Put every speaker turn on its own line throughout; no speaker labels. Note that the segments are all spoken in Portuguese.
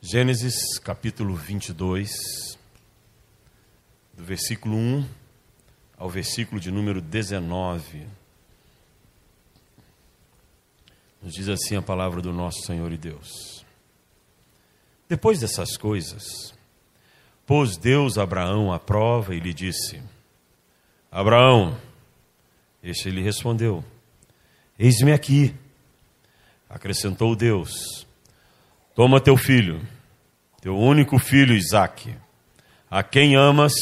Gênesis capítulo 22, do versículo 1 ao versículo de número 19. Nos diz assim a palavra do nosso Senhor e Deus. Depois dessas coisas, pôs Deus Abraão à prova e lhe disse: Abraão, este lhe respondeu: Eis-me aqui. Acrescentou Deus: Toma teu filho, teu único filho Isaque, a quem amas,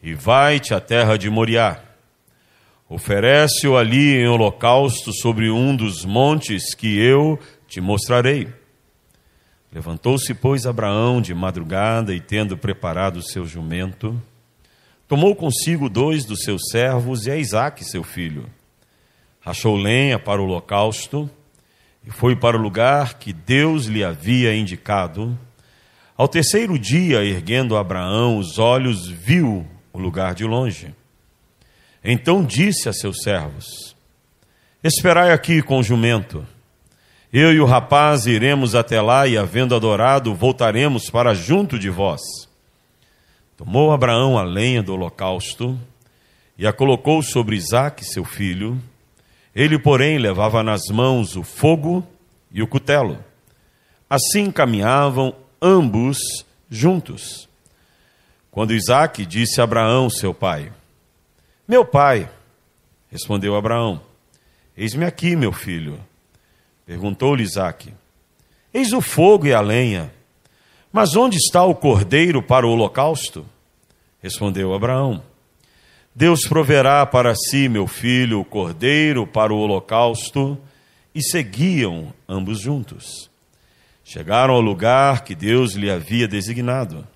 e vai-te à terra de Moriá. Oferece-o ali em holocausto sobre um dos montes que eu te mostrarei. Levantou-se, pois, Abraão de madrugada e, tendo preparado o seu jumento, tomou consigo dois dos seus servos e a Isaque, seu filho. Rachou lenha para o holocausto e foi para o lugar que Deus lhe havia indicado. Ao terceiro dia, erguendo Abraão os olhos, viu o lugar de longe. Então disse a seus servos: Esperai aqui com o jumento. Eu e o rapaz iremos até lá e, havendo adorado, voltaremos para junto de vós. Tomou Abraão a lenha do holocausto e a colocou sobre Isaque, seu filho ele, porém, levava nas mãos o fogo e o cutelo. Assim caminhavam ambos juntos. Quando Isaac disse a Abraão, seu pai: Meu pai, respondeu Abraão: Eis-me aqui, meu filho. Perguntou-lhe Isaac: Eis o fogo e a lenha, mas onde está o cordeiro para o holocausto? Respondeu Abraão: Deus proverá para si, meu filho, o cordeiro para o holocausto, e seguiam ambos juntos. Chegaram ao lugar que Deus lhe havia designado.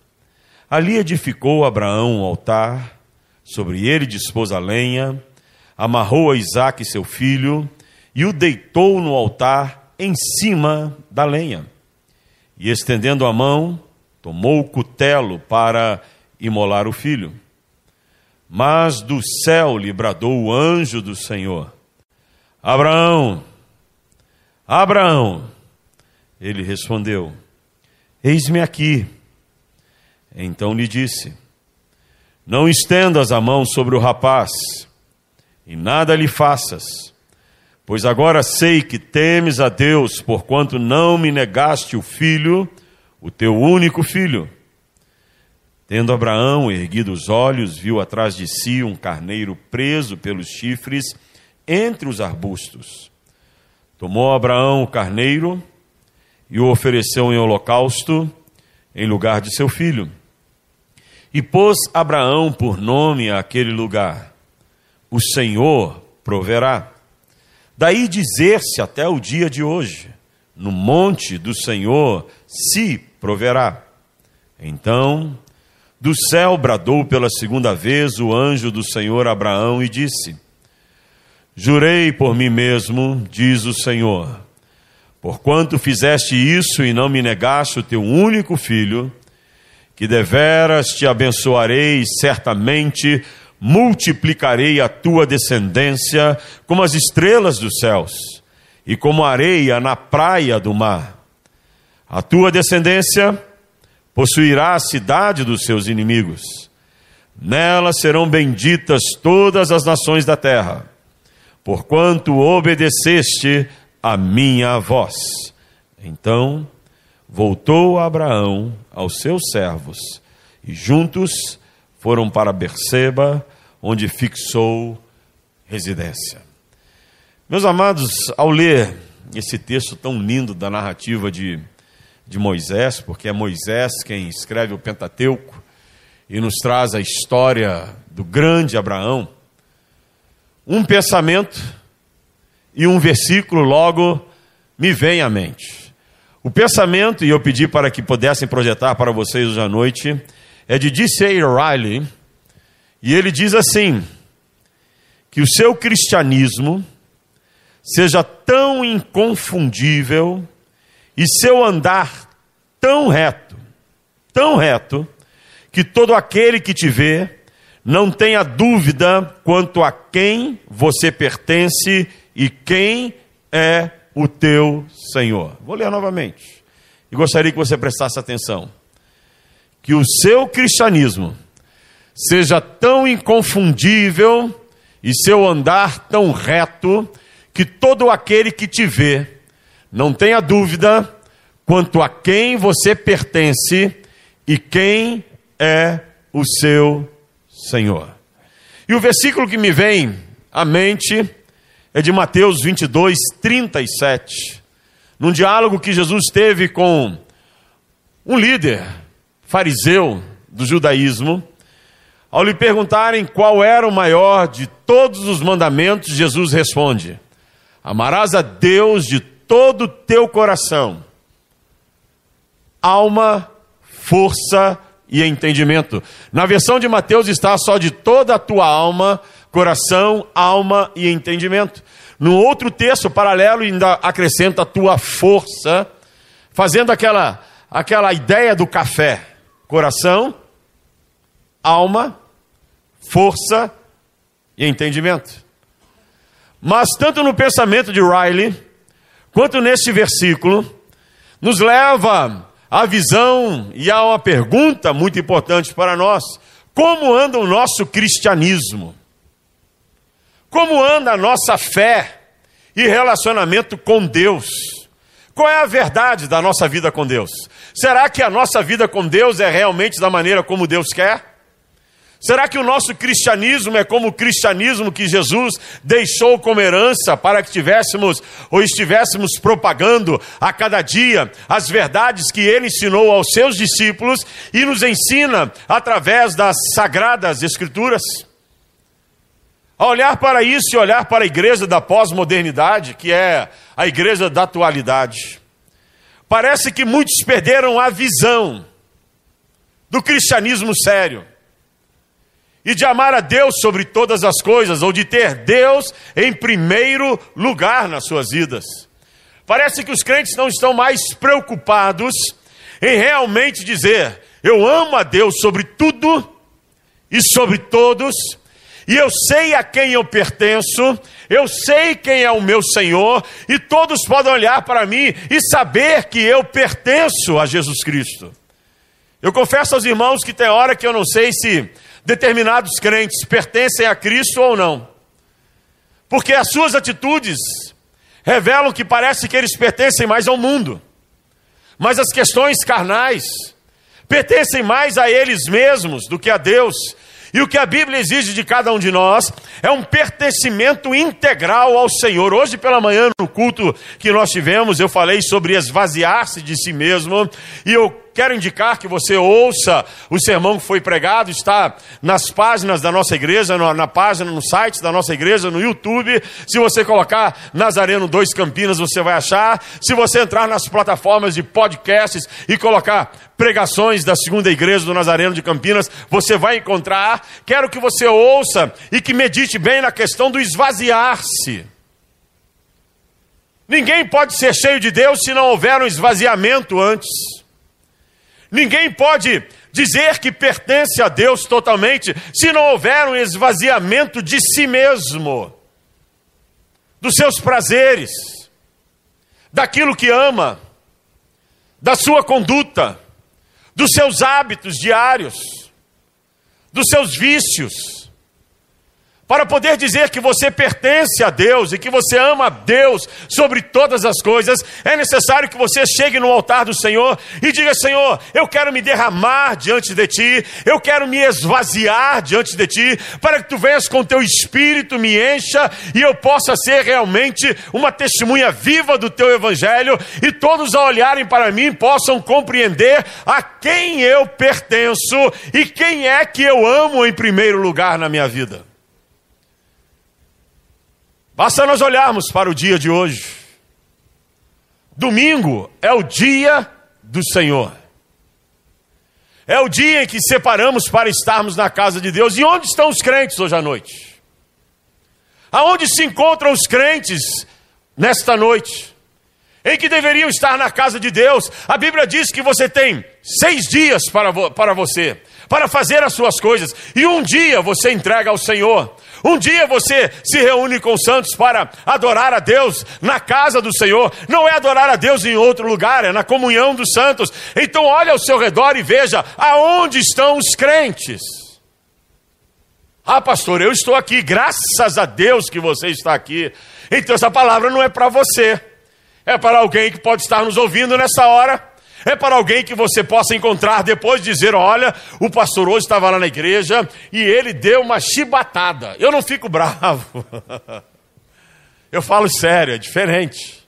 Ali edificou Abraão um altar, sobre ele dispôs a lenha, amarrou a Isaque, seu filho, e o deitou no altar em cima da lenha. E estendendo a mão, tomou o cutelo para imolar o filho. Mas do céu lhe bradou o anjo do Senhor: Abraão, Abraão. Ele respondeu: Eis-me aqui. Então lhe disse: Não estendas a mão sobre o rapaz, e nada lhe faças, pois agora sei que temes a Deus, porquanto não me negaste o filho, o teu único filho. Tendo Abraão erguido os olhos, viu atrás de si um carneiro preso pelos chifres entre os arbustos. Tomou Abraão o carneiro e o ofereceu em holocausto em lugar de seu filho. E pôs Abraão por nome àquele lugar: O Senhor proverá. Daí dizer-se até o dia de hoje: No monte do Senhor se proverá. Então do céu bradou pela segunda vez o anjo do Senhor Abraão e disse: Jurei por mim mesmo, diz o Senhor, porquanto fizeste isso e não me negaste o teu único filho, que deveras te abençoarei certamente multiplicarei a tua descendência como as estrelas dos céus e como areia na praia do mar. A tua descendência possuirá a cidade dos seus inimigos. Nela serão benditas todas as nações da terra, porquanto obedeceste a minha voz. Então voltou Abraão aos seus servos, e juntos foram para Berseba, onde fixou residência. Meus amados, ao ler esse texto tão lindo da narrativa de de Moisés, porque é Moisés quem escreve o Pentateuco e nos traz a história do grande Abraão, um pensamento e um versículo logo me vem à mente. O pensamento, e eu pedi para que pudessem projetar para vocês hoje à noite, é de D.C. Riley, e ele diz assim: que o seu cristianismo seja tão inconfundível e seu andar tão reto, tão reto, que todo aquele que te vê não tenha dúvida quanto a quem você pertence e quem é o teu Senhor. Vou ler novamente. e gostaria que você prestasse atenção, que o seu cristianismo seja tão inconfundível e seu andar tão reto que todo aquele que te vê não tenha dúvida quanto a quem você pertence e quem é o seu Senhor. E o versículo que me vem à mente é de Mateus 22, 37. Num diálogo que Jesus teve com um líder fariseu do judaísmo, ao lhe perguntarem qual era o maior de todos os mandamentos, Jesus responde: Amarás a Deus de todo o teu coração, alma, força e entendimento. Na versão de Mateus está só de toda a tua alma, coração, alma e entendimento. No outro texto paralelo ainda acrescenta a tua força, fazendo aquela aquela ideia do café. Coração, alma, força e entendimento. Mas tanto no pensamento de Riley, quanto neste versículo, nos leva à visão e a uma pergunta muito importante para nós: como anda o nosso cristianismo? Como anda a nossa fé e relacionamento com Deus? Qual é a verdade da nossa vida com Deus? Será que a nossa vida com Deus é realmente da maneira como Deus quer? Será que o nosso cristianismo é como o cristianismo que Jesus deixou como herança para que tivéssemos ou estivéssemos propagando a cada dia as verdades que ele ensinou aos seus discípulos e nos ensina através das sagradas escrituras? A olhar para isso e olhar para a igreja da pós-modernidade, que é a igreja da atualidade, parece que muitos perderam a visão do cristianismo sério e de amar a Deus sobre todas as coisas, ou de ter Deus em primeiro lugar nas suas vidas. Parece que os crentes não estão mais preocupados em realmente dizer: Eu amo a Deus sobre tudo e sobre todos, e eu sei a quem eu pertenço, eu sei quem é o meu Senhor, e todos podem olhar para mim e saber que eu pertenço a Jesus Cristo. Eu confesso aos irmãos que tem hora que eu não sei se determinados crentes pertencem a Cristo ou não. Porque as suas atitudes revelam que parece que eles pertencem mais ao mundo. Mas as questões carnais pertencem mais a eles mesmos do que a Deus. E o que a Bíblia exige de cada um de nós é um pertencimento integral ao Senhor. Hoje pela manhã, no culto que nós tivemos, eu falei sobre esvaziar-se de si mesmo, e eu quero indicar que você ouça o sermão que foi pregado, está nas páginas da nossa igreja, na página, no site da nossa igreja, no YouTube. Se você colocar Nazareno 2 Campinas, você vai achar. Se você entrar nas plataformas de podcasts e colocar pregações da segunda igreja do Nazareno de Campinas, você vai encontrar. Quero que você ouça e que medite bem na questão do esvaziar-se. Ninguém pode ser cheio de Deus se não houver um esvaziamento antes. Ninguém pode dizer que pertence a Deus totalmente se não houver um esvaziamento de si mesmo, dos seus prazeres, daquilo que ama, da sua conduta, dos seus hábitos diários, dos seus vícios para poder dizer que você pertence a Deus e que você ama a Deus sobre todas as coisas, é necessário que você chegue no altar do Senhor e diga: Senhor, eu quero me derramar diante de ti, eu quero me esvaziar diante de ti, para que tu venhas com teu espírito, me encha e eu possa ser realmente uma testemunha viva do teu evangelho e todos a olharem para mim possam compreender a quem eu pertenço e quem é que eu amo em primeiro lugar na minha vida. Basta nós olharmos para o dia de hoje. Domingo é o dia do Senhor. É o dia em que separamos para estarmos na casa de Deus. E onde estão os crentes hoje à noite? Aonde se encontram os crentes nesta noite? Em que deveriam estar na casa de Deus. A Bíblia diz que você tem seis dias para, vo para você, para fazer as suas coisas, e um dia você entrega ao Senhor. Um dia você se reúne com os santos para adorar a Deus na casa do Senhor. Não é adorar a Deus em outro lugar, é na comunhão dos santos. Então olhe ao seu redor e veja aonde estão os crentes. Ah, pastor, eu estou aqui, graças a Deus que você está aqui. Então essa palavra não é para você. É para alguém que pode estar nos ouvindo nessa hora é para alguém que você possa encontrar depois dizer: olha, o pastor hoje estava lá na igreja e ele deu uma chibatada. Eu não fico bravo. Eu falo sério, é diferente.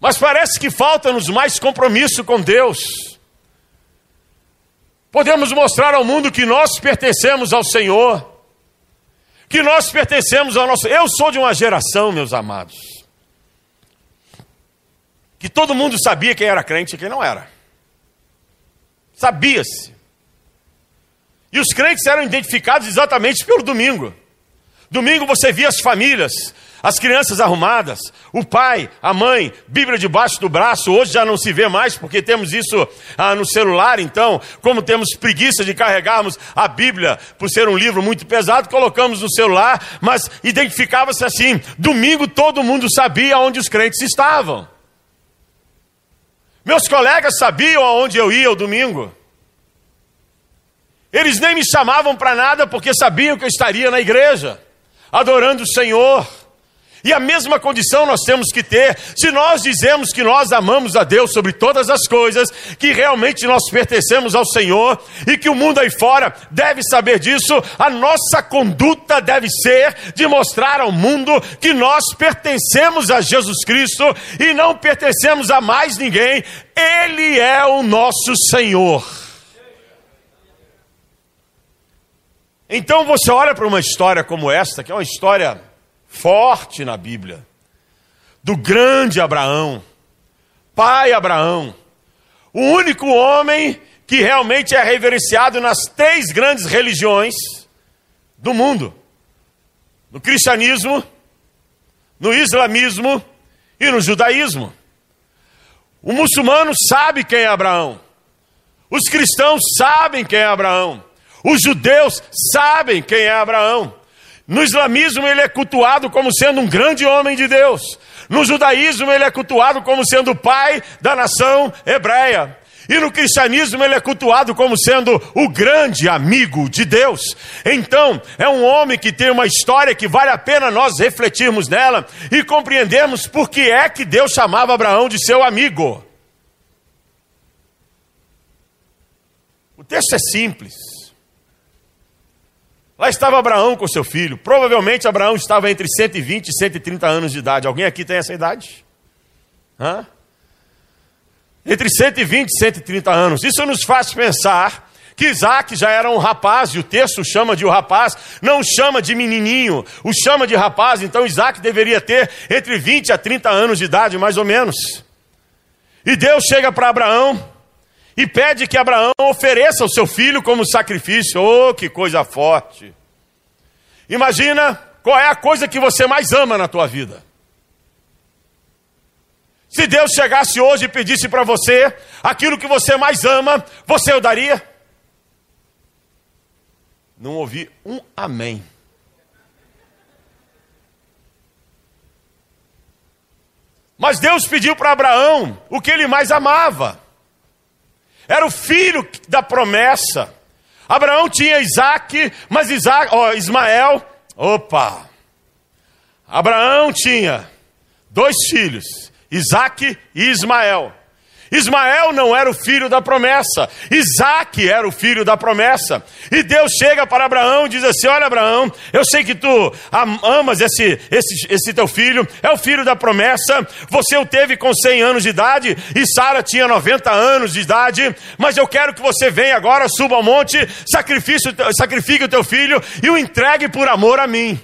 Mas parece que falta-nos mais compromisso com Deus. Podemos mostrar ao mundo que nós pertencemos ao Senhor, que nós pertencemos ao nosso. Eu sou de uma geração, meus amados, que todo mundo sabia quem era crente e quem não era. Sabia-se. E os crentes eram identificados exatamente pelo domingo. Domingo você via as famílias, as crianças arrumadas, o pai, a mãe, Bíblia debaixo do braço. Hoje já não se vê mais porque temos isso ah, no celular. Então, como temos preguiça de carregarmos a Bíblia por ser um livro muito pesado, colocamos no celular. Mas identificava-se assim: domingo todo mundo sabia onde os crentes estavam. Meus colegas sabiam aonde eu ia o domingo. Eles nem me chamavam para nada porque sabiam que eu estaria na igreja, adorando o Senhor. E a mesma condição nós temos que ter, se nós dizemos que nós amamos a Deus sobre todas as coisas, que realmente nós pertencemos ao Senhor e que o mundo aí fora deve saber disso, a nossa conduta deve ser de mostrar ao mundo que nós pertencemos a Jesus Cristo e não pertencemos a mais ninguém, Ele é o nosso Senhor. Então você olha para uma história como esta, que é uma história forte na Bíblia, do grande Abraão, pai Abraão, o único homem que realmente é reverenciado nas três grandes religiões do mundo: no cristianismo, no islamismo e no judaísmo. O muçulmano sabe quem é Abraão. Os cristãos sabem quem é Abraão. Os judeus sabem quem é Abraão. No islamismo, ele é cultuado como sendo um grande homem de Deus. No judaísmo, ele é cultuado como sendo o pai da nação hebreia. E no cristianismo ele é cultuado como sendo o grande amigo de Deus. Então, é um homem que tem uma história que vale a pena nós refletirmos nela e compreendermos por que é que Deus chamava Abraão de seu amigo. O texto é simples. Lá estava Abraão com seu filho. Provavelmente Abraão estava entre 120 e 130 anos de idade. Alguém aqui tem essa idade? Hã? Entre 120 e 130 anos. Isso nos faz pensar que Isaac já era um rapaz, e o texto chama de o rapaz, não chama de menininho, o chama de rapaz, então Isaac deveria ter entre 20 a 30 anos de idade, mais ou menos. E Deus chega para Abraão e pede que Abraão ofereça o seu filho como sacrifício. Oh, que coisa forte! Imagina qual é a coisa que você mais ama na tua vida. Se Deus chegasse hoje e pedisse para você aquilo que você mais ama, você o daria? Não ouvi um amém. Mas Deus pediu para Abraão o que ele mais amava. Era o filho da promessa. Abraão tinha Isaac, mas Isaac, ó, Ismael, opa. Abraão tinha dois filhos, Isaac e Ismael. Ismael não era o filho da promessa, Isaac era o filho da promessa. E Deus chega para Abraão e diz assim: Olha, Abraão, eu sei que tu amas esse, esse, esse teu filho, é o filho da promessa. Você o teve com 100 anos de idade e Sara tinha 90 anos de idade, mas eu quero que você venha agora, suba ao monte, sacrifique o teu filho e o entregue por amor a mim.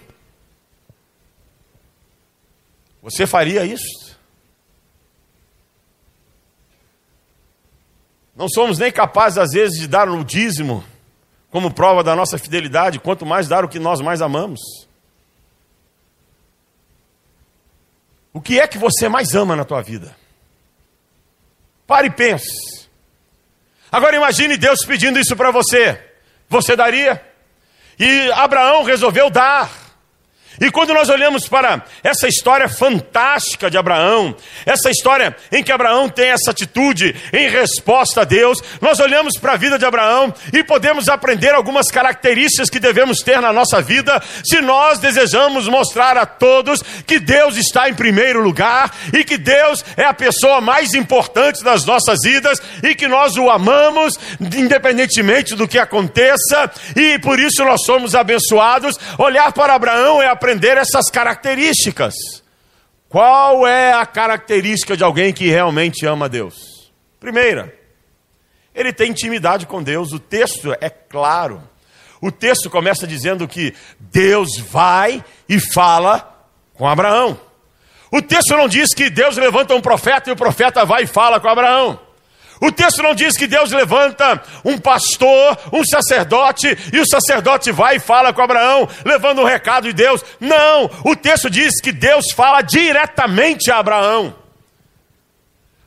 Você faria isso? Não somos nem capazes, às vezes, de dar o dízimo como prova da nossa fidelidade, quanto mais dar o que nós mais amamos. O que é que você mais ama na tua vida? Pare e pense. Agora imagine Deus pedindo isso para você. Você daria? E Abraão resolveu dar. E quando nós olhamos para essa história fantástica de Abraão, essa história em que Abraão tem essa atitude em resposta a Deus, nós olhamos para a vida de Abraão e podemos aprender algumas características que devemos ter na nossa vida se nós desejamos mostrar a todos que Deus está em primeiro lugar e que Deus é a pessoa mais importante das nossas vidas e que nós o amamos independentemente do que aconteça e por isso nós somos abençoados. Olhar para Abraão é aprender aprender essas características. Qual é a característica de alguém que realmente ama Deus? Primeira, ele tem intimidade com Deus. O texto é claro. O texto começa dizendo que Deus vai e fala com Abraão. O texto não diz que Deus levanta um profeta e o profeta vai e fala com Abraão. O texto não diz que Deus levanta um pastor, um sacerdote, e o sacerdote vai e fala com Abraão, levando um recado de Deus. Não, o texto diz que Deus fala diretamente a Abraão.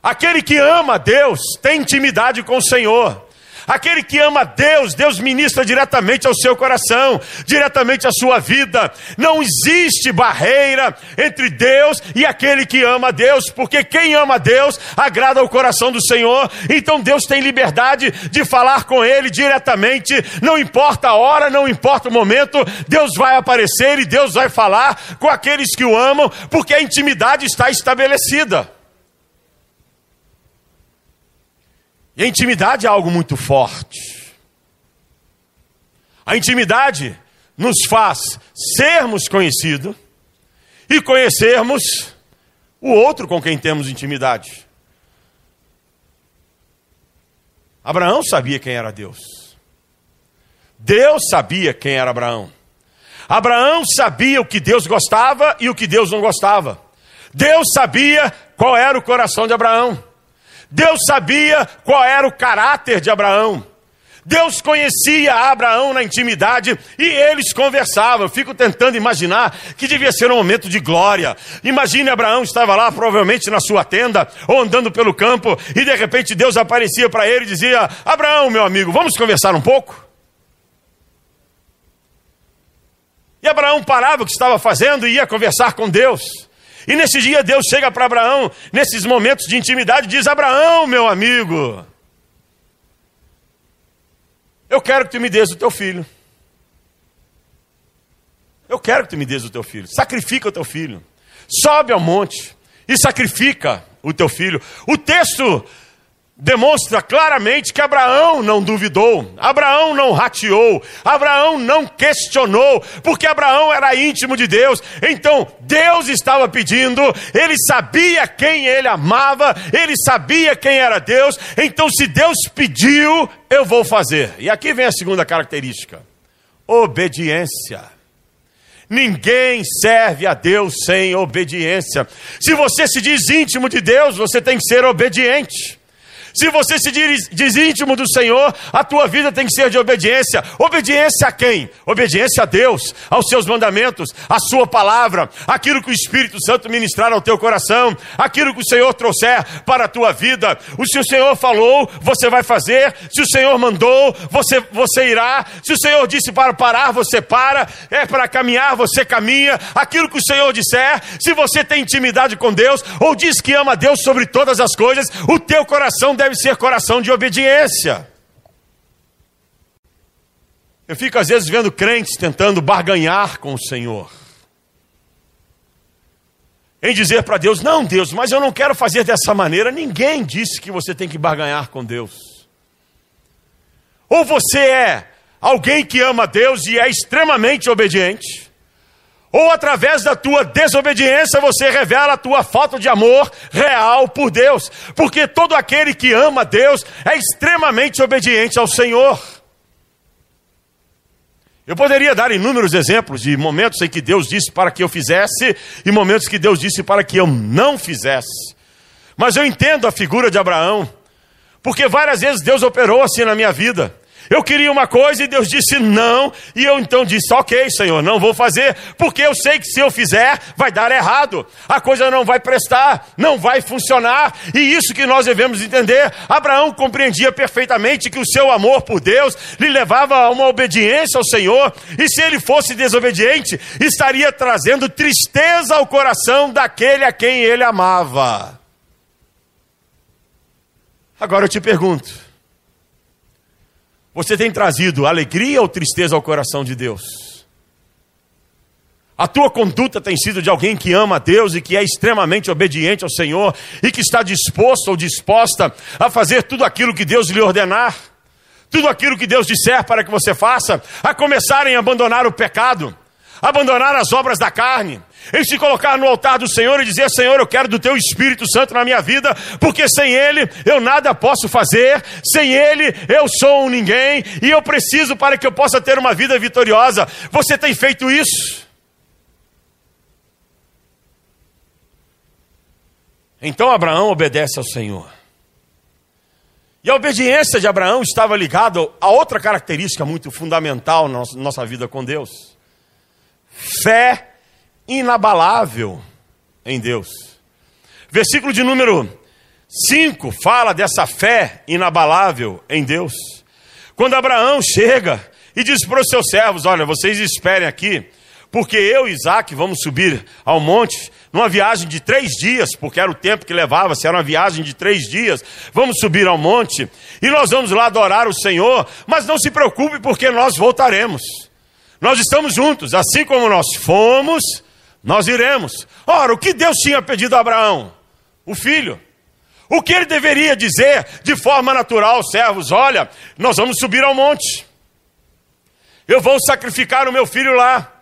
Aquele que ama Deus tem intimidade com o Senhor. Aquele que ama Deus, Deus ministra diretamente ao seu coração, diretamente à sua vida. Não existe barreira entre Deus e aquele que ama Deus, porque quem ama Deus agrada ao coração do Senhor. Então Deus tem liberdade de falar com ele diretamente, não importa a hora, não importa o momento, Deus vai aparecer e Deus vai falar com aqueles que o amam, porque a intimidade está estabelecida. E a intimidade é algo muito forte. A intimidade nos faz sermos conhecidos e conhecermos o outro com quem temos intimidade. Abraão sabia quem era Deus. Deus sabia quem era Abraão. Abraão sabia o que Deus gostava e o que Deus não gostava. Deus sabia qual era o coração de Abraão. Deus sabia qual era o caráter de Abraão. Deus conhecia Abraão na intimidade e eles conversavam. Eu fico tentando imaginar que devia ser um momento de glória. Imagine Abraão estava lá, provavelmente na sua tenda, ou andando pelo campo, e de repente Deus aparecia para ele e dizia: Abraão, meu amigo, vamos conversar um pouco? E Abraão parava o que estava fazendo e ia conversar com Deus. E nesse dia Deus chega para Abraão, nesses momentos de intimidade, diz: Abraão, meu amigo, eu quero que tu me dês o teu filho. Eu quero que tu me dês o teu filho. Sacrifica o teu filho. Sobe ao monte e sacrifica o teu filho. O texto demonstra claramente que Abraão não duvidou, Abraão não rateou, Abraão não questionou, porque Abraão era íntimo de Deus. Então, Deus estava pedindo, ele sabia quem ele amava, ele sabia quem era Deus. Então, se Deus pediu, eu vou fazer. E aqui vem a segunda característica: obediência. Ninguém serve a Deus sem obediência. Se você se diz íntimo de Deus, você tem que ser obediente. Se você se diz, diz, íntimo do Senhor, a tua vida tem que ser de obediência. Obediência a quem? Obediência a Deus, aos seus mandamentos, à sua palavra, aquilo que o Espírito Santo ministrar ao teu coração, aquilo que o Senhor trouxer para a tua vida. O se o Senhor falou, você vai fazer. Se o Senhor mandou, você, você irá. Se o Senhor disse para parar, você para. É para caminhar, você caminha. Aquilo que o Senhor disser, se você tem intimidade com Deus, ou diz que ama Deus sobre todas as coisas, o teu coração deve ser coração de obediência. Eu fico às vezes vendo crentes tentando barganhar com o Senhor. Em dizer para Deus: Não, Deus, mas eu não quero fazer dessa maneira. Ninguém disse que você tem que barganhar com Deus. Ou você é alguém que ama Deus e é extremamente obediente, ou através da tua desobediência você revela a tua falta de amor real por Deus, porque todo aquele que ama Deus é extremamente obediente ao Senhor. Eu poderia dar inúmeros exemplos de momentos em que Deus disse para que eu fizesse e momentos que Deus disse para que eu não fizesse. Mas eu entendo a figura de Abraão, porque várias vezes Deus operou assim na minha vida. Eu queria uma coisa e Deus disse não, e eu então disse: Ok, Senhor, não vou fazer, porque eu sei que se eu fizer, vai dar errado, a coisa não vai prestar, não vai funcionar, e isso que nós devemos entender. Abraão compreendia perfeitamente que o seu amor por Deus lhe levava a uma obediência ao Senhor, e se ele fosse desobediente, estaria trazendo tristeza ao coração daquele a quem ele amava. Agora eu te pergunto: você tem trazido alegria ou tristeza ao coração de Deus? A tua conduta tem sido de alguém que ama a Deus e que é extremamente obediente ao Senhor e que está disposto ou disposta a fazer tudo aquilo que Deus lhe ordenar, tudo aquilo que Deus disser para que você faça, a começar em abandonar o pecado, abandonar as obras da carne, em se colocar no altar do Senhor e dizer: Senhor, eu quero do teu Espírito Santo na minha vida, porque sem Ele eu nada posso fazer, sem Ele eu sou um ninguém e eu preciso para que eu possa ter uma vida vitoriosa. Você tem feito isso? Então Abraão obedece ao Senhor. E a obediência de Abraão estava ligada a outra característica muito fundamental na nossa vida com Deus: fé inabalável em Deus. Versículo de número 5 fala dessa fé inabalável em Deus. Quando Abraão chega e diz para os seus servos: Olha, vocês esperem aqui, porque eu e Isaac vamos subir ao monte, numa viagem de três dias, porque era o tempo que levava, se era uma viagem de três dias, vamos subir ao monte e nós vamos lá adorar o Senhor, mas não se preocupe, porque nós voltaremos. Nós estamos juntos, assim como nós fomos, nós iremos. Ora, o que Deus tinha pedido a Abraão? O filho. O que ele deveria dizer de forma natural, servos? Olha, nós vamos subir ao monte. Eu vou sacrificar o meu filho lá.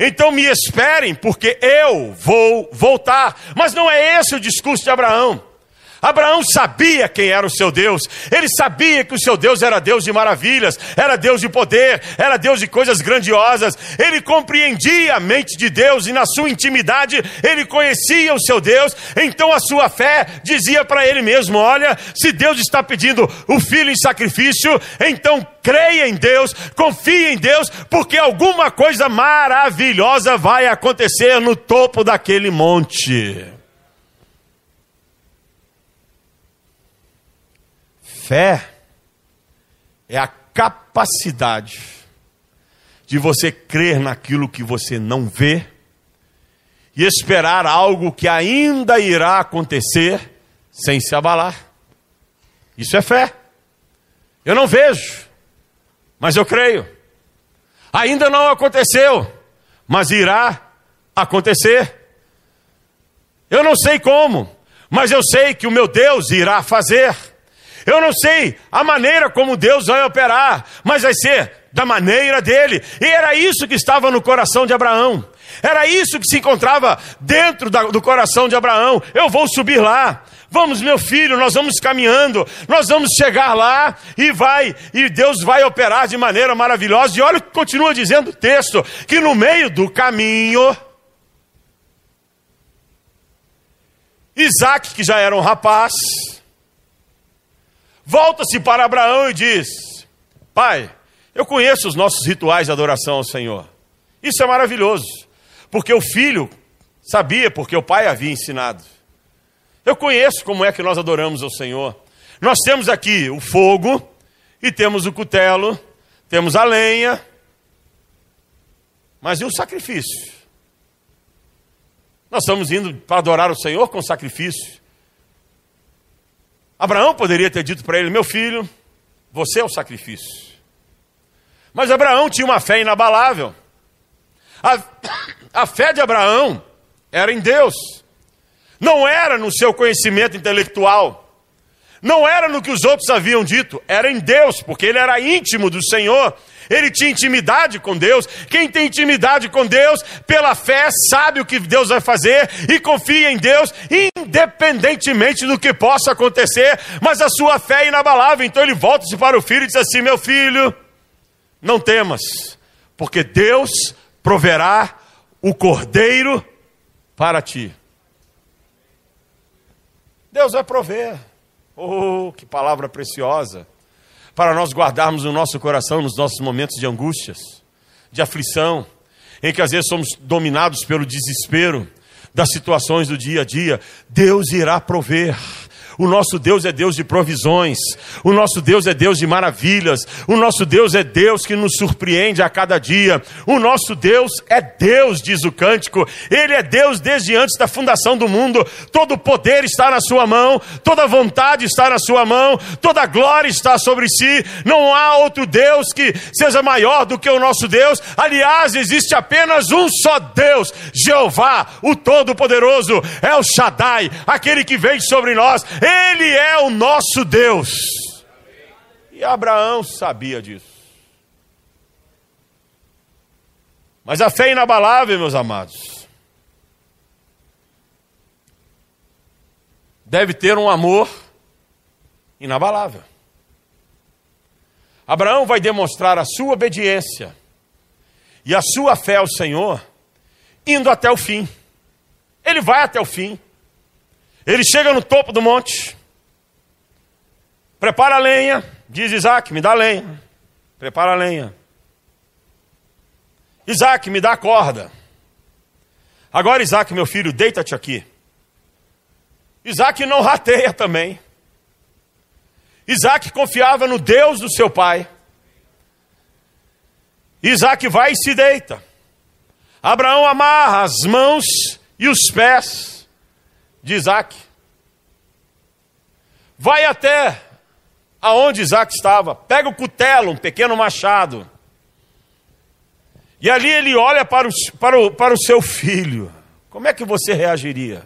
Então me esperem, porque eu vou voltar. Mas não é esse o discurso de Abraão. Abraão sabia quem era o seu Deus, ele sabia que o seu Deus era Deus de maravilhas, era Deus de poder, era Deus de coisas grandiosas, ele compreendia a mente de Deus e na sua intimidade ele conhecia o seu Deus, então a sua fé dizia para ele mesmo: Olha, se Deus está pedindo o filho em sacrifício, então creia em Deus, confie em Deus, porque alguma coisa maravilhosa vai acontecer no topo daquele monte. Fé é a capacidade de você crer naquilo que você não vê e esperar algo que ainda irá acontecer sem se abalar. Isso é fé. Eu não vejo, mas eu creio. Ainda não aconteceu, mas irá acontecer. Eu não sei como, mas eu sei que o meu Deus irá fazer. Eu não sei a maneira como Deus vai operar, mas vai ser da maneira dele. E era isso que estava no coração de Abraão. Era isso que se encontrava dentro da, do coração de Abraão. Eu vou subir lá. Vamos, meu filho, nós vamos caminhando, nós vamos chegar lá e vai, e Deus vai operar de maneira maravilhosa. E olha o que continua dizendo o texto: que no meio do caminho, Isaac, que já era um rapaz, volta-se para Abraão e diz: Pai, eu conheço os nossos rituais de adoração ao Senhor. Isso é maravilhoso, porque o filho sabia, porque o pai havia ensinado. Eu conheço como é que nós adoramos ao Senhor. Nós temos aqui o fogo, e temos o cutelo, temos a lenha, mas e o sacrifício? Nós estamos indo para adorar o Senhor com sacrifício. Abraão poderia ter dito para ele: Meu filho, você é o sacrifício. Mas Abraão tinha uma fé inabalável. A, a fé de Abraão era em Deus, não era no seu conhecimento intelectual, não era no que os outros haviam dito, era em Deus, porque ele era íntimo do Senhor ele tinha intimidade com Deus. Quem tem intimidade com Deus, pela fé, sabe o que Deus vai fazer e confia em Deus, independentemente do que possa acontecer, mas a sua fé é inabalável. Então ele volta-se para o filho e diz assim: Meu filho, não temas, porque Deus proverá o cordeiro para ti. Deus vai prover. Oh, que palavra preciosa. Para nós guardarmos no nosso coração nos nossos momentos de angústias, de aflição, em que às vezes somos dominados pelo desespero das situações do dia a dia. Deus irá prover. O nosso Deus é Deus de provisões, o nosso Deus é Deus de maravilhas, o nosso Deus é Deus que nos surpreende a cada dia. O nosso Deus é Deus, diz o cântico, Ele é Deus desde antes da fundação do mundo. Todo poder está na Sua mão, toda vontade está na Sua mão, toda glória está sobre si. Não há outro Deus que seja maior do que o nosso Deus. Aliás, existe apenas um só Deus, Jeová, o Todo-Poderoso, é o Shaddai, aquele que vem sobre nós ele é o nosso Deus. E Abraão sabia disso. Mas a fé é inabalável, meus amados, deve ter um amor inabalável. Abraão vai demonstrar a sua obediência e a sua fé ao Senhor indo até o fim. Ele vai até o fim. Ele chega no topo do monte, prepara a lenha, diz Isaac: me dá lenha. Prepara a lenha. Isaac, me dá a corda. Agora, Isaac, meu filho, deita-te aqui. Isaac não rateia também. Isaac confiava no Deus do seu pai. Isaac vai e se deita. Abraão amarra as mãos e os pés de Isaac. Vai até aonde Isaac estava, pega o cutelo, um pequeno machado, e ali ele olha para o, para o, para o seu filho. Como é que você reagiria?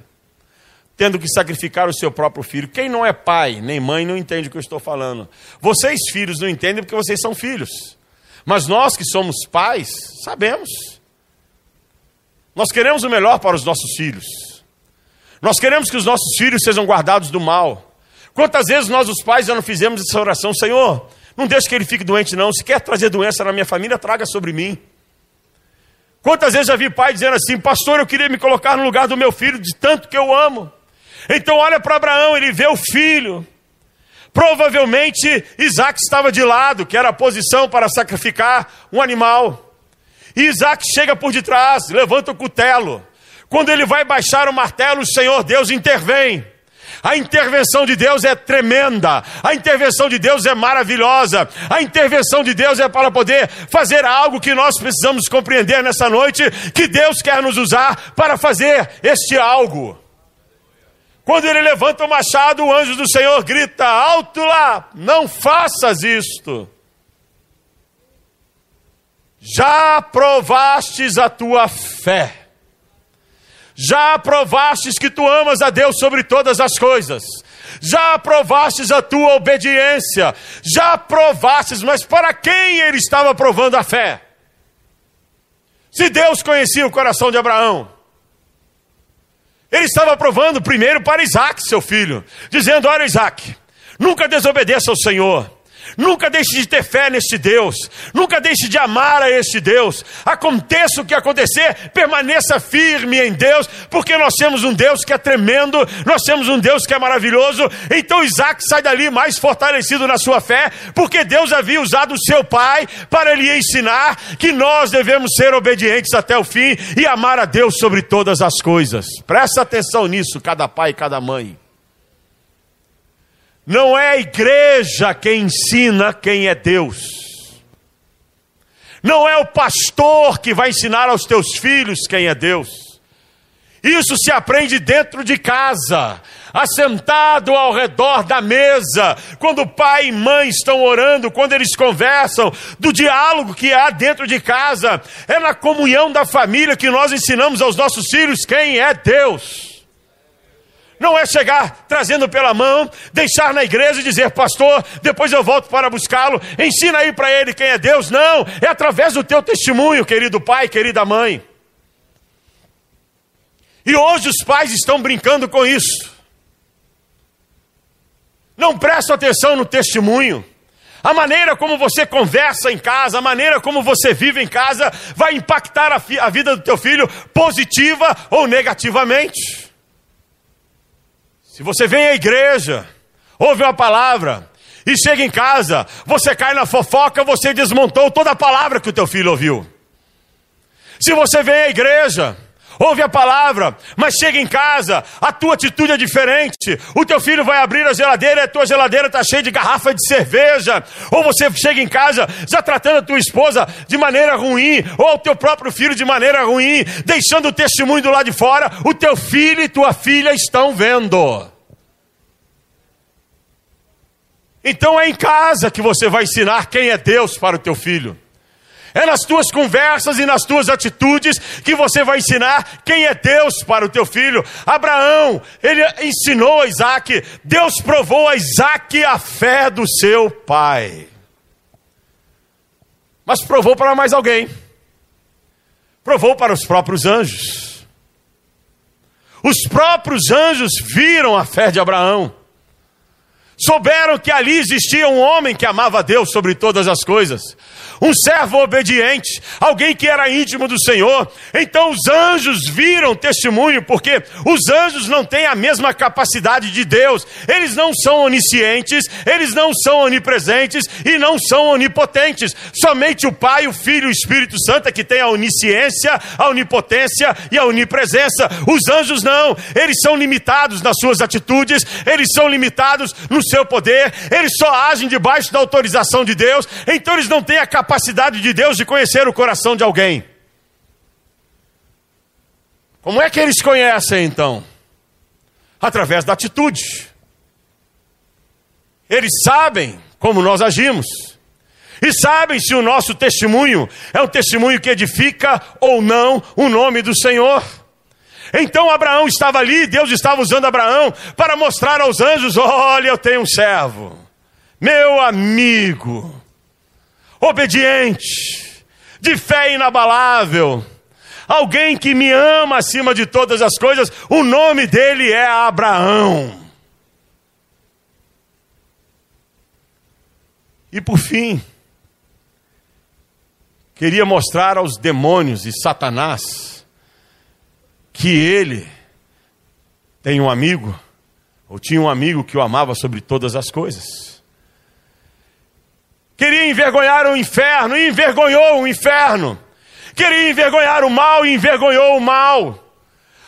Tendo que sacrificar o seu próprio filho. Quem não é pai nem mãe não entende o que eu estou falando. Vocês, filhos, não entendem porque vocês são filhos. Mas nós que somos pais, sabemos. Nós queremos o melhor para os nossos filhos. Nós queremos que os nossos filhos sejam guardados do mal. Quantas vezes nós, os pais, já não fizemos essa oração, Senhor, não deixe que ele fique doente, não. Se quer trazer doença na minha família, traga sobre mim. Quantas vezes já vi pai dizendo assim, pastor, eu queria me colocar no lugar do meu filho, de tanto que eu amo. Então olha para Abraão, ele vê o filho. Provavelmente Isaac estava de lado, que era a posição para sacrificar um animal. E Isaac chega por detrás, levanta o cutelo. Quando ele vai baixar o martelo, o Senhor Deus intervém. A intervenção de Deus é tremenda, a intervenção de Deus é maravilhosa, a intervenção de Deus é para poder fazer algo que nós precisamos compreender nessa noite, que Deus quer nos usar para fazer este algo. Quando ele levanta o machado, o anjo do Senhor grita: Alto lá, não faças isto. Já provastes a tua fé já aprovastes que tu amas a Deus sobre todas as coisas. Já aprovastes a tua obediência. Já aprovastes, mas para quem ele estava provando a fé? Se Deus conhecia o coração de Abraão, ele estava provando primeiro para Isaac, seu filho, dizendo: Olha, Isaac, nunca desobedeça ao Senhor. Nunca deixe de ter fé neste Deus. Nunca deixe de amar a este Deus. Aconteça o que acontecer, permaneça firme em Deus, porque nós temos um Deus que é tremendo, nós temos um Deus que é maravilhoso. Então Isaac sai dali mais fortalecido na sua fé, porque Deus havia usado o seu pai para lhe ensinar que nós devemos ser obedientes até o fim e amar a Deus sobre todas as coisas. Presta atenção nisso, cada pai e cada mãe. Não é a igreja quem ensina quem é Deus. Não é o pastor que vai ensinar aos teus filhos quem é Deus. Isso se aprende dentro de casa, assentado ao redor da mesa, quando pai e mãe estão orando, quando eles conversam, do diálogo que há dentro de casa. É na comunhão da família que nós ensinamos aos nossos filhos quem é Deus. Não é chegar trazendo pela mão, deixar na igreja e dizer, pastor, depois eu volto para buscá-lo, ensina aí para ele quem é Deus. Não, é através do teu testemunho, querido pai, querida mãe. E hoje os pais estão brincando com isso. Não prestam atenção no testemunho. A maneira como você conversa em casa, a maneira como você vive em casa, vai impactar a, a vida do teu filho positiva ou negativamente. Se você vem à igreja, ouve uma palavra e chega em casa, você cai na fofoca, você desmontou toda a palavra que o teu filho ouviu. Se você vem à igreja, ouve a palavra, mas chega em casa, a tua atitude é diferente. O teu filho vai abrir a geladeira e a tua geladeira está cheia de garrafa de cerveja. Ou você chega em casa já tratando a tua esposa de maneira ruim, ou o teu próprio filho de maneira ruim, deixando o testemunho do lado de fora, o teu filho e tua filha estão vendo. Então é em casa que você vai ensinar quem é Deus para o teu filho. É nas tuas conversas e nas tuas atitudes que você vai ensinar quem é Deus para o teu filho. Abraão, ele ensinou a Isaac, Deus provou a Isaac a fé do seu pai. Mas provou para mais alguém. Provou para os próprios anjos. Os próprios anjos viram a fé de Abraão. Souberam que ali existia um homem que amava Deus sobre todas as coisas um servo obediente, alguém que era íntimo do Senhor. Então os anjos viram testemunho, porque os anjos não têm a mesma capacidade de Deus, eles não são oniscientes, eles não são onipresentes e não são onipotentes. Somente o Pai, o Filho e o Espírito Santo é que tem a onisciência, a onipotência e a onipresença. Os anjos não, eles são limitados nas suas atitudes, eles são limitados no seu poder, eles só agem debaixo da autorização de Deus, então eles não têm a capacidade capacidade de Deus de conhecer o coração de alguém. Como é que eles conhecem então? Através da atitude. Eles sabem como nós agimos. E sabem se o nosso testemunho é um testemunho que edifica ou não o nome do Senhor. Então Abraão estava ali, Deus estava usando Abraão para mostrar aos anjos: olha, eu tenho um servo, meu amigo, obediente, de fé inabalável, alguém que me ama acima de todas as coisas, o nome dele é Abraão. E por fim, queria mostrar aos demônios e Satanás que ele tem um amigo, ou tinha um amigo que o amava sobre todas as coisas. Queria envergonhar o inferno e envergonhou o inferno. Queria envergonhar o mal e envergonhou o mal.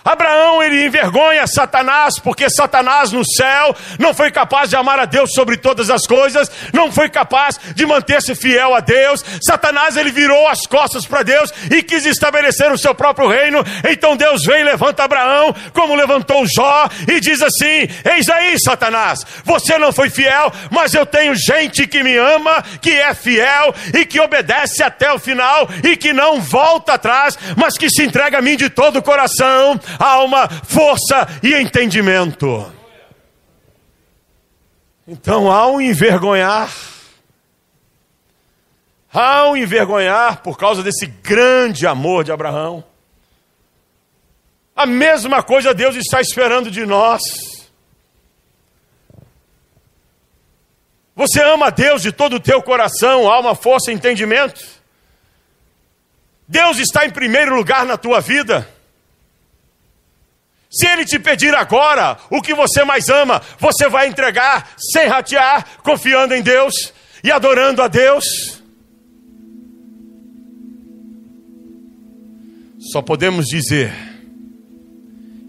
Abraão ele envergonha Satanás, porque Satanás no céu não foi capaz de amar a Deus sobre todas as coisas, não foi capaz de manter-se fiel a Deus. Satanás ele virou as costas para Deus e quis estabelecer o seu próprio reino. Então Deus vem e levanta Abraão, como levantou Jó, e diz assim: Eis aí, Satanás, você não foi fiel, mas eu tenho gente que me ama, que é fiel e que obedece até o final e que não volta atrás, mas que se entrega a mim de todo o coração alma, força e entendimento. Então há um envergonhar, há um envergonhar por causa desse grande amor de Abraão. A mesma coisa Deus está esperando de nós. Você ama Deus de todo o teu coração, alma, força entendimento? Deus está em primeiro lugar na tua vida. Se ele te pedir agora o que você mais ama, você vai entregar sem ratear, confiando em Deus e adorando a Deus? Só podemos dizer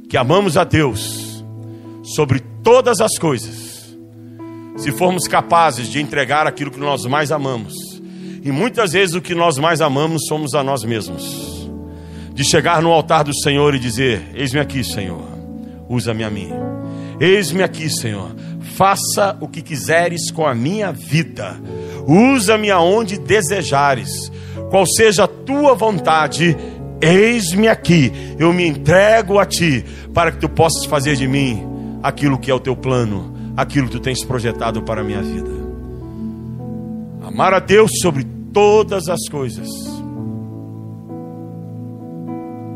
que amamos a Deus sobre todas as coisas, se formos capazes de entregar aquilo que nós mais amamos. E muitas vezes o que nós mais amamos somos a nós mesmos de chegar no altar do Senhor e dizer: Eis-me aqui, Senhor, usa-me a mim. Eis-me aqui, Senhor, faça o que quiseres com a minha vida, usa-me aonde desejares, qual seja a tua vontade, eis-me aqui, eu me entrego a ti, para que tu possas fazer de mim aquilo que é o teu plano, aquilo que tu tens projetado para a minha vida. Amar a Deus sobre todas as coisas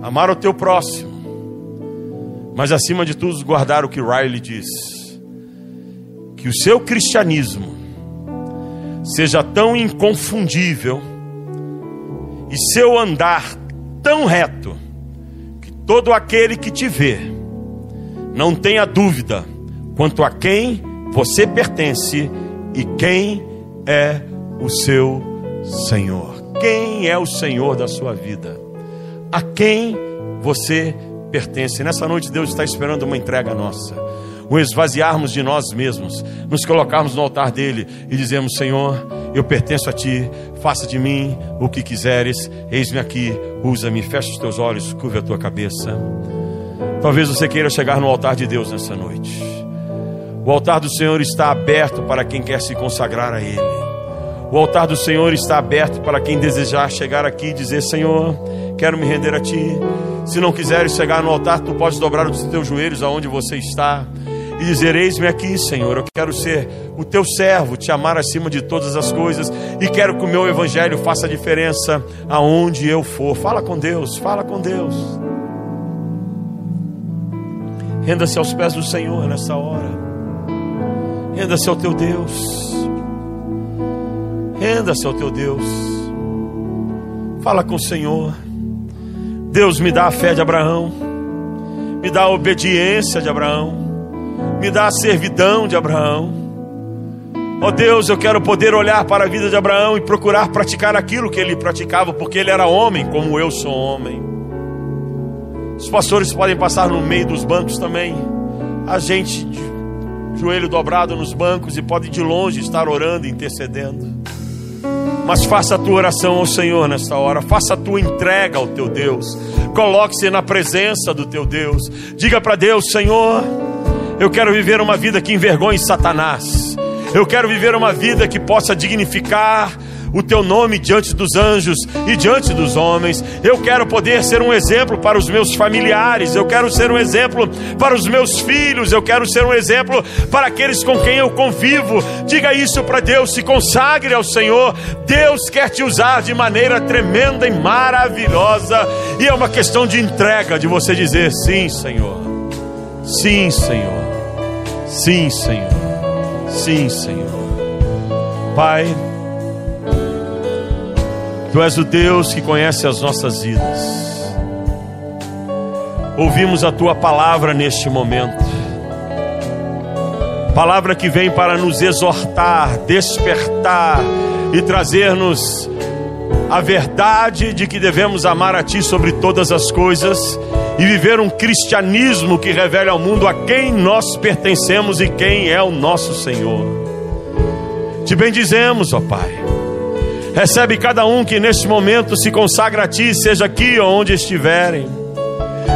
amar o teu próximo, mas acima de tudo guardar o que Riley diz: que o seu cristianismo seja tão inconfundível e seu andar tão reto que todo aquele que te vê não tenha dúvida quanto a quem você pertence E quem é o seu Senhor? Quem é o Senhor da sua vida? A quem você pertence? Nessa noite, Deus está esperando uma entrega nossa o esvaziarmos de nós mesmos, nos colocarmos no altar dele e dizemos: Senhor, eu pertenço a ti, faça de mim o que quiseres, eis-me aqui, usa-me, fecha os teus olhos, curva a tua cabeça. Talvez você queira chegar no altar de Deus nessa noite. O altar do Senhor está aberto para quem quer se consagrar a Ele. O altar do Senhor está aberto para quem desejar chegar aqui e dizer: Senhor, quero me render a Ti. Se não quiseres chegar no altar, tu podes dobrar os teus joelhos aonde você está e dizer: Eis-me aqui, Senhor, eu quero ser o teu servo, te amar acima de todas as coisas e quero que o meu evangelho faça diferença aonde eu for. Fala com Deus, fala com Deus. Renda-se aos pés do Senhor nessa hora. Renda-se ao teu Deus. Renda-se ao teu Deus. Fala com o Senhor. Deus me dá a fé de Abraão. Me dá a obediência de Abraão me dá a servidão de Abraão. Ó oh Deus, eu quero poder olhar para a vida de Abraão e procurar praticar aquilo que ele praticava, porque ele era homem, como eu sou homem. Os pastores podem passar no meio dos bancos também. A gente joelho dobrado nos bancos e pode de longe estar orando, intercedendo. Mas faça a tua oração ao Senhor nesta hora, faça a tua entrega ao teu Deus. Coloque-se na presença do teu Deus. Diga para Deus, Senhor, eu quero viver uma vida que envergonhe Satanás. Eu quero viver uma vida que possa dignificar o teu nome diante dos anjos e diante dos homens. Eu quero poder ser um exemplo para os meus familiares, eu quero ser um exemplo para os meus filhos, eu quero ser um exemplo para aqueles com quem eu convivo. Diga isso para Deus, se consagre ao Senhor. Deus quer te usar de maneira tremenda e maravilhosa, e é uma questão de entrega, de você dizer sim, Senhor. Sim, Senhor. Sim, Senhor. Sim, Senhor. Pai, Tu és o Deus que conhece as nossas vidas. Ouvimos a Tua palavra neste momento. Palavra que vem para nos exortar, despertar e trazer-nos a verdade de que devemos amar a Ti sobre todas as coisas e viver um cristianismo que revele ao mundo a quem nós pertencemos e quem é o nosso Senhor. Te bendizemos, ó Pai. Recebe cada um que neste momento se consagra a Ti, seja aqui ou onde estiverem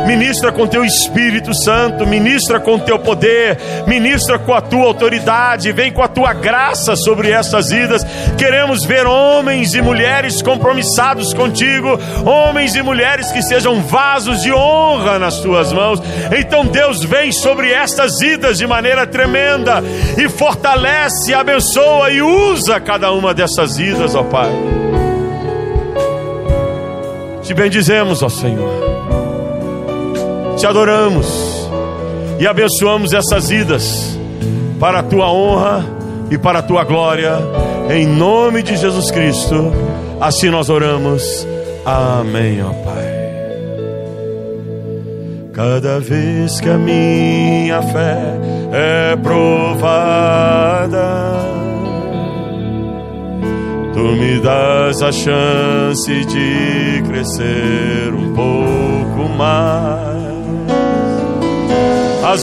ministra com teu Espírito Santo, ministra com teu poder, ministra com a tua autoridade, vem com a tua graça sobre essas vidas. Queremos ver homens e mulheres compromissados contigo, homens e mulheres que sejam vasos de honra nas tuas mãos. Então, Deus, vem sobre estas vidas de maneira tremenda e fortalece, abençoa e usa cada uma dessas vidas, ó Pai. Te bendizemos, ó Senhor te adoramos e abençoamos essas vidas para a tua honra e para a tua glória, em nome de Jesus Cristo. Assim nós oramos. Amém, ó Pai. Cada vez que a minha fé é provada, tu me das a chance de crescer um pouco mais